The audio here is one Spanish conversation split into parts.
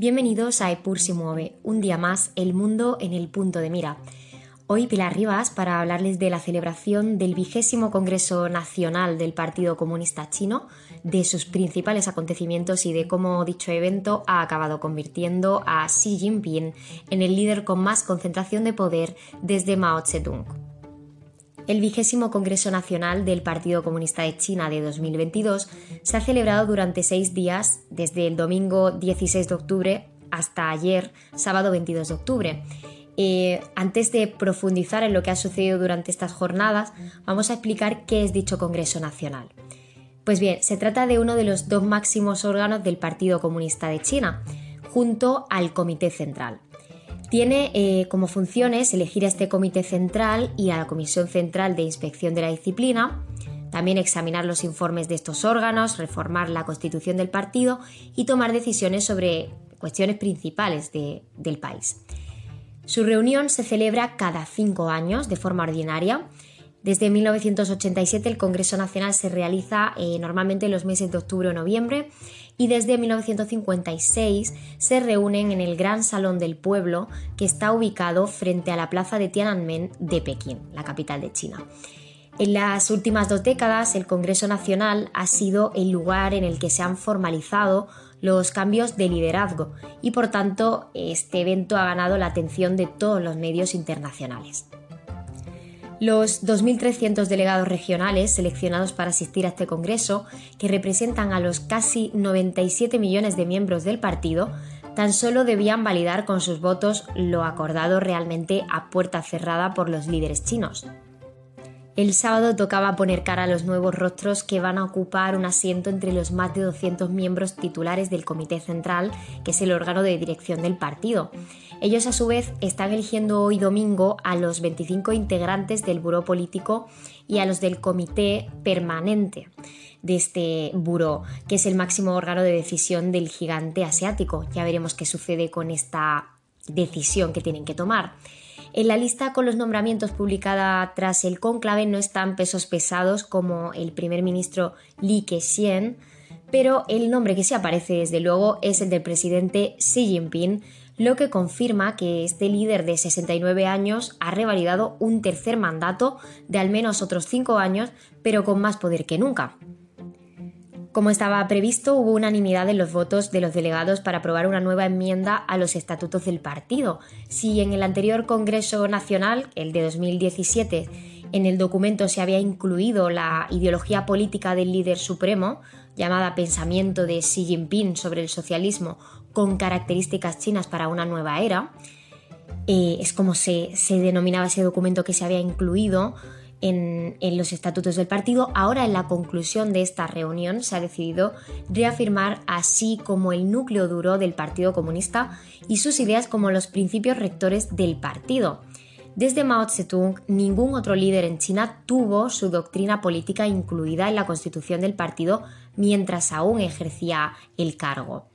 Bienvenidos a Epur se mueve, un día más, el mundo en el punto de mira. Hoy Pilar Rivas para hablarles de la celebración del vigésimo Congreso Nacional del Partido Comunista Chino, de sus principales acontecimientos y de cómo dicho evento ha acabado convirtiendo a Xi Jinping en el líder con más concentración de poder desde Mao Zedong. El vigésimo Congreso Nacional del Partido Comunista de China de 2022 se ha celebrado durante seis días, desde el domingo 16 de octubre hasta ayer, sábado 22 de octubre. Eh, antes de profundizar en lo que ha sucedido durante estas jornadas, vamos a explicar qué es dicho Congreso Nacional. Pues bien, se trata de uno de los dos máximos órganos del Partido Comunista de China, junto al Comité Central. Tiene eh, como funciones elegir a este comité central y a la Comisión Central de Inspección de la Disciplina, también examinar los informes de estos órganos, reformar la constitución del partido y tomar decisiones sobre cuestiones principales del país. Su reunión se celebra cada cinco años de forma ordinaria. Desde 1987 el Congreso Nacional se realiza eh, normalmente en los meses de octubre o noviembre y desde 1956 se reúnen en el Gran Salón del Pueblo que está ubicado frente a la plaza de Tiananmen de Pekín, la capital de China. En las últimas dos décadas, el Congreso Nacional ha sido el lugar en el que se han formalizado los cambios de liderazgo y por tanto este evento ha ganado la atención de todos los medios internacionales. Los 2.300 delegados regionales seleccionados para asistir a este Congreso, que representan a los casi 97 millones de miembros del partido, tan solo debían validar con sus votos lo acordado realmente a puerta cerrada por los líderes chinos. El sábado tocaba poner cara a los nuevos rostros que van a ocupar un asiento entre los más de 200 miembros titulares del Comité Central, que es el órgano de dirección del partido. Ellos a su vez están eligiendo hoy domingo a los 25 integrantes del Buró Político y a los del Comité Permanente de este buró, que es el máximo órgano de decisión del gigante asiático. Ya veremos qué sucede con esta decisión que tienen que tomar. En la lista con los nombramientos publicada tras el cónclave no están pesos pesados como el primer ministro Li Keqiang, pero el nombre que sí aparece desde luego es el del presidente Xi Jinping, lo que confirma que este líder de 69 años ha revalidado un tercer mandato de al menos otros 5 años, pero con más poder que nunca. Como estaba previsto, hubo unanimidad en los votos de los delegados para aprobar una nueva enmienda a los estatutos del partido. Si en el anterior Congreso Nacional, el de 2017, en el documento se había incluido la ideología política del líder supremo, llamada Pensamiento de Xi Jinping sobre el socialismo con características chinas para una nueva era, eh, es como se, se denominaba ese documento que se había incluido, en, los estatutos del partido. Ahora, en la conclusión de esta reunión, se ha decidido reafirmar así como el núcleo duro del Partido Comunista y sus ideas como los principios rectores del partido. Desde Mao Zedong, ningún otro líder en China tuvo su doctrina política incluida en la constitución del partido mientras aún ejercía el cargo.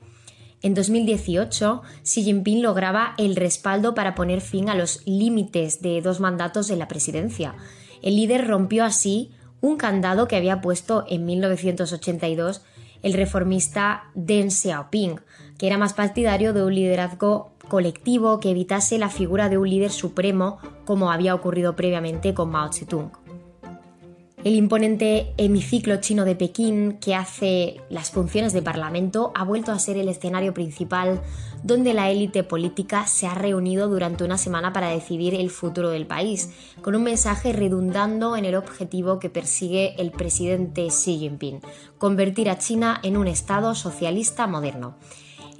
En 2018, Xi Jinping lograba el respaldo para poner fin a los límites de dos mandatos en la presidencia, el líder rompió así un candado que había puesto en 1982 el reformista Deng Xiaoping, que era más partidario de un liderazgo colectivo que evitase la figura de un líder supremo como había ocurrido previamente con Mao Zedong. El imponente hemiciclo chino de Pekín, que hace las funciones de parlamento, ha vuelto a ser el escenario principal donde la élite política se ha reunido durante una semana para decidir el futuro del país, con un mensaje redundando en el objetivo que persigue el presidente Xi Jinping, convertir a China en un Estado socialista moderno.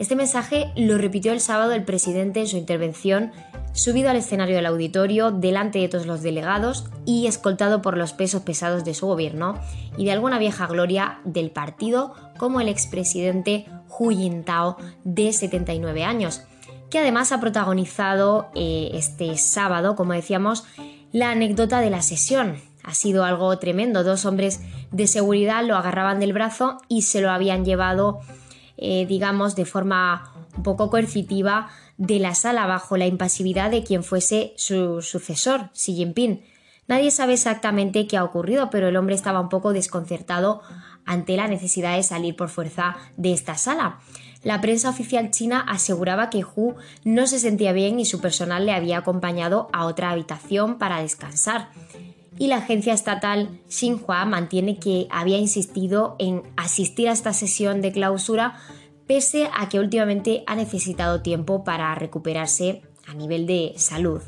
Este mensaje lo repitió el sábado el presidente en su intervención subido al escenario del auditorio delante de todos los delegados y escoltado por los pesos pesados de su gobierno y de alguna vieja gloria del partido como el expresidente Hu Jintao de 79 años, que además ha protagonizado eh, este sábado, como decíamos, la anécdota de la sesión. Ha sido algo tremendo, dos hombres de seguridad lo agarraban del brazo y se lo habían llevado, eh, digamos, de forma un poco coercitiva de la sala bajo la impasividad de quien fuese su sucesor, Xi Jinping. Nadie sabe exactamente qué ha ocurrido, pero el hombre estaba un poco desconcertado ante la necesidad de salir por fuerza de esta sala. la prensa oficial china aseguraba que Hu no se sentía bien y su personal le había acompañado a otra habitación para descansar. Y la agencia estatal Xinhua mantiene que había insistido en asistir a esta sesión de clausura pese a que últimamente ha necesitado tiempo para recuperarse a nivel de salud.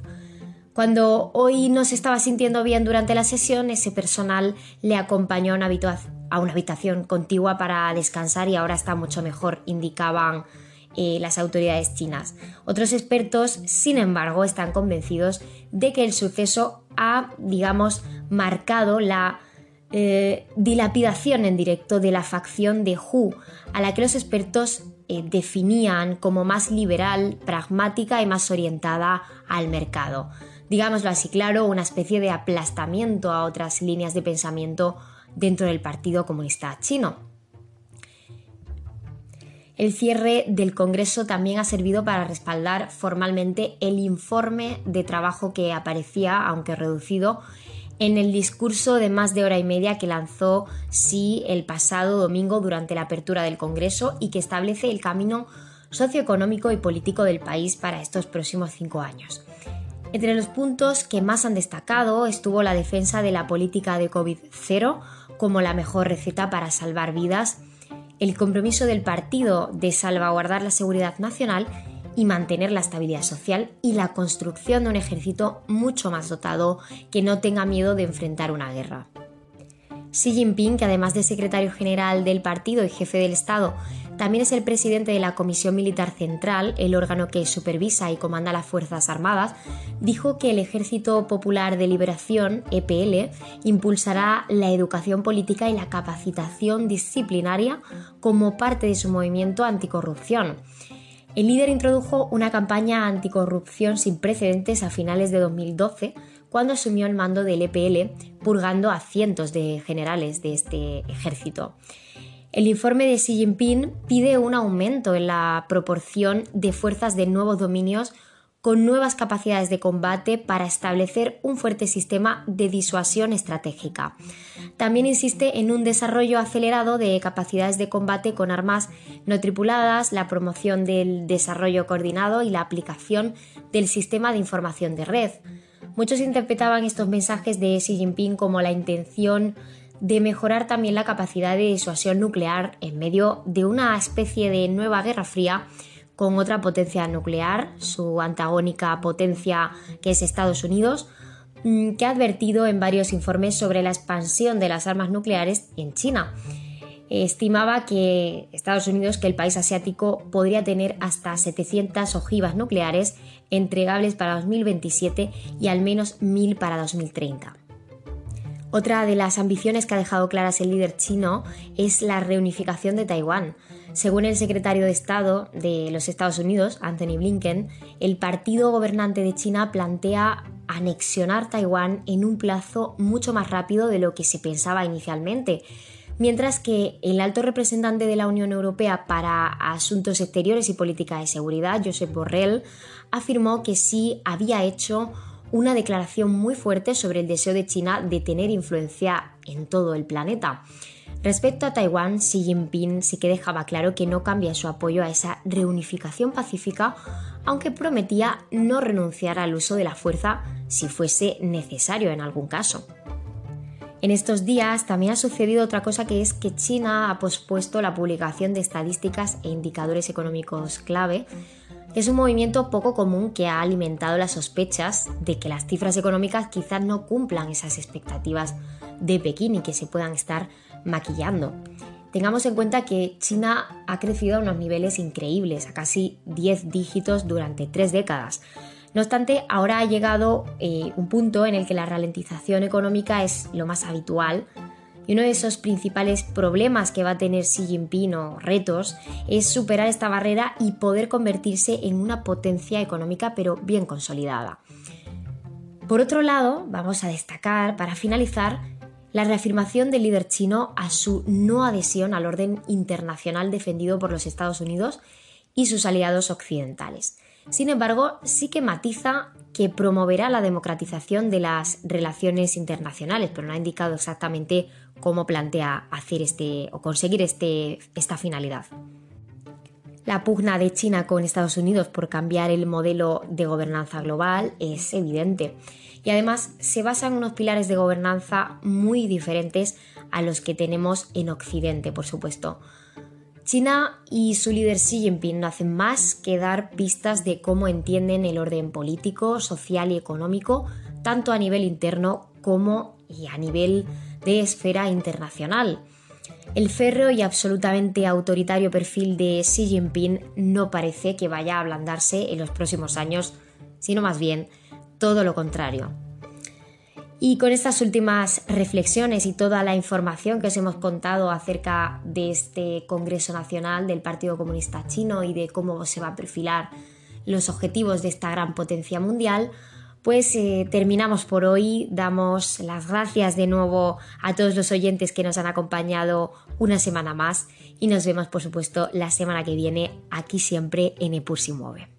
Cuando hoy no se estaba sintiendo bien durante la sesión, ese personal le acompañó a una, habitación contigua para descansar y ahora está mucho mejor, indicaban eh, las autoridades chinas. Otros expertos, sin embargo, están convencidos de que el suceso ha, digamos, marcado la eh, dilapidación en directo de la facción de Hu, a la que los expertos eh, definían como más liberal, pragmática y más orientada al mercado digámoslo así claro, una especie de aplastamiento a otras líneas de pensamiento dentro del Partido Comunista Chino. El cierre del Congreso también ha servido para respaldar formalmente el informe de trabajo que aparecía, aunque reducido, en el discurso de más de hora y media que lanzó Xi el pasado domingo durante la apertura del Congreso y que establece el camino socioeconómico y político del país para estos próximos cinco años. Entre los puntos que más han destacado estuvo la defensa de la política de COVID-0 como la mejor receta para salvar vidas, el compromiso del partido de salvaguardar la seguridad nacional y mantener la estabilidad social y la construcción de un ejército mucho más dotado que no tenga miedo de enfrentar una guerra. Xi Jinping, que además de secretario general del partido y jefe del Estado, también es el presidente de la Comisión Militar Central, el órgano que supervisa y comanda las Fuerzas Armadas, dijo que el Ejército Popular de Liberación, EPL, impulsará la educación política y la capacitación disciplinaria como parte de su movimiento anticorrupción. El líder introdujo una campaña anticorrupción sin precedentes a finales de 2012, cuando asumió el mando del EPL, purgando a cientos de generales de este ejército. El informe de Xi Jinping pide un aumento en la proporción de fuerzas de nuevos dominios con nuevas capacidades de combate para establecer un fuerte sistema de disuasión estratégica. También insiste en un desarrollo acelerado de capacidades de combate con armas no tripuladas, la promoción del desarrollo coordinado y la aplicación del sistema de información de red. Muchos interpretaban estos mensajes de Xi Jinping como la intención de mejorar también la capacidad de disuasión nuclear en medio de una especie de nueva guerra fría con otra potencia nuclear, su antagónica potencia que es Estados Unidos, mm, que ha advertido en varios informes sobre la expansión de las armas nucleares en China. Estimaba que Estados Unidos, que el país asiático, podría tener hasta 700 ojivas nucleares entregables para 2027 y al menos 1000 para 2030. Otra de las ambiciones que ha dejado claras el líder chino es la reunificación de Taiwán. Según el secretario de Estado de los Estados Unidos, Anthony Blinken, el partido gobernante de China plantea anexionar Taiwán en un plazo mucho más rápido de lo que se pensaba inicialmente, mientras que el alto representante de la Unión Europea para Asuntos Exteriores y Política de Seguridad, Josep Borrell, afirmó que sí había hecho una declaración muy fuerte sobre el deseo de China de tener influencia en todo el planeta. Respecto a Taiwán, Xi Jinping sí que dejaba claro que no cambia su apoyo a esa reunificación pacífica, aunque prometía no renunciar al uso de la fuerza si fuese necesario en algún caso. En estos días también ha sucedido otra cosa que es que China ha pospuesto la publicación de estadísticas e indicadores económicos clave es un movimiento poco común que ha alimentado las sospechas de que las cifras económicas quizás no cumplan esas expectativas de Pekín y que se puedan estar maquillando. Tengamos en cuenta que China ha crecido a unos niveles increíbles, a casi 10 dígitos durante tres décadas. No obstante, ahora ha llegado eh, un punto en el que la ralentización económica es lo más habitual y uno de esos principales problemas que va a tener Xi Jinping o retos es superar esta barrera y poder convertirse en una potencia económica pero bien consolidada. Por otro lado, vamos a destacar, para finalizar, la reafirmación del líder chino a su no adhesión al orden internacional defendido por los Estados Unidos y sus aliados occidentales. Sin embargo, sí que matiza que promoverá la democratización de las relaciones internacionales, pero no ha indicado exactamente cómo plantea hacer este o conseguir este, esta finalidad. La pugna de China con Estados Unidos por cambiar el modelo de gobernanza global es evidente y además se basa en unos pilares de gobernanza muy diferentes a los que tenemos en Occidente, por supuesto. China y su líder Xi Jinping no hacen más que dar pistas de cómo entienden el orden político, social y económico, tanto a nivel interno como a nivel de esfera internacional. El férreo y absolutamente autoritario perfil de Xi Jinping no parece que vaya a ablandarse en los próximos años, sino más bien todo lo contrario. Y con estas últimas reflexiones y toda la información que os hemos contado acerca de este Congreso Nacional del Partido Comunista Chino y de cómo se va a perfilar los objetivos de esta gran potencia mundial, pues eh, terminamos por hoy. Damos las gracias de nuevo a todos los oyentes que nos han acompañado una semana más y nos vemos por supuesto la semana que viene aquí siempre en Epur Mueve.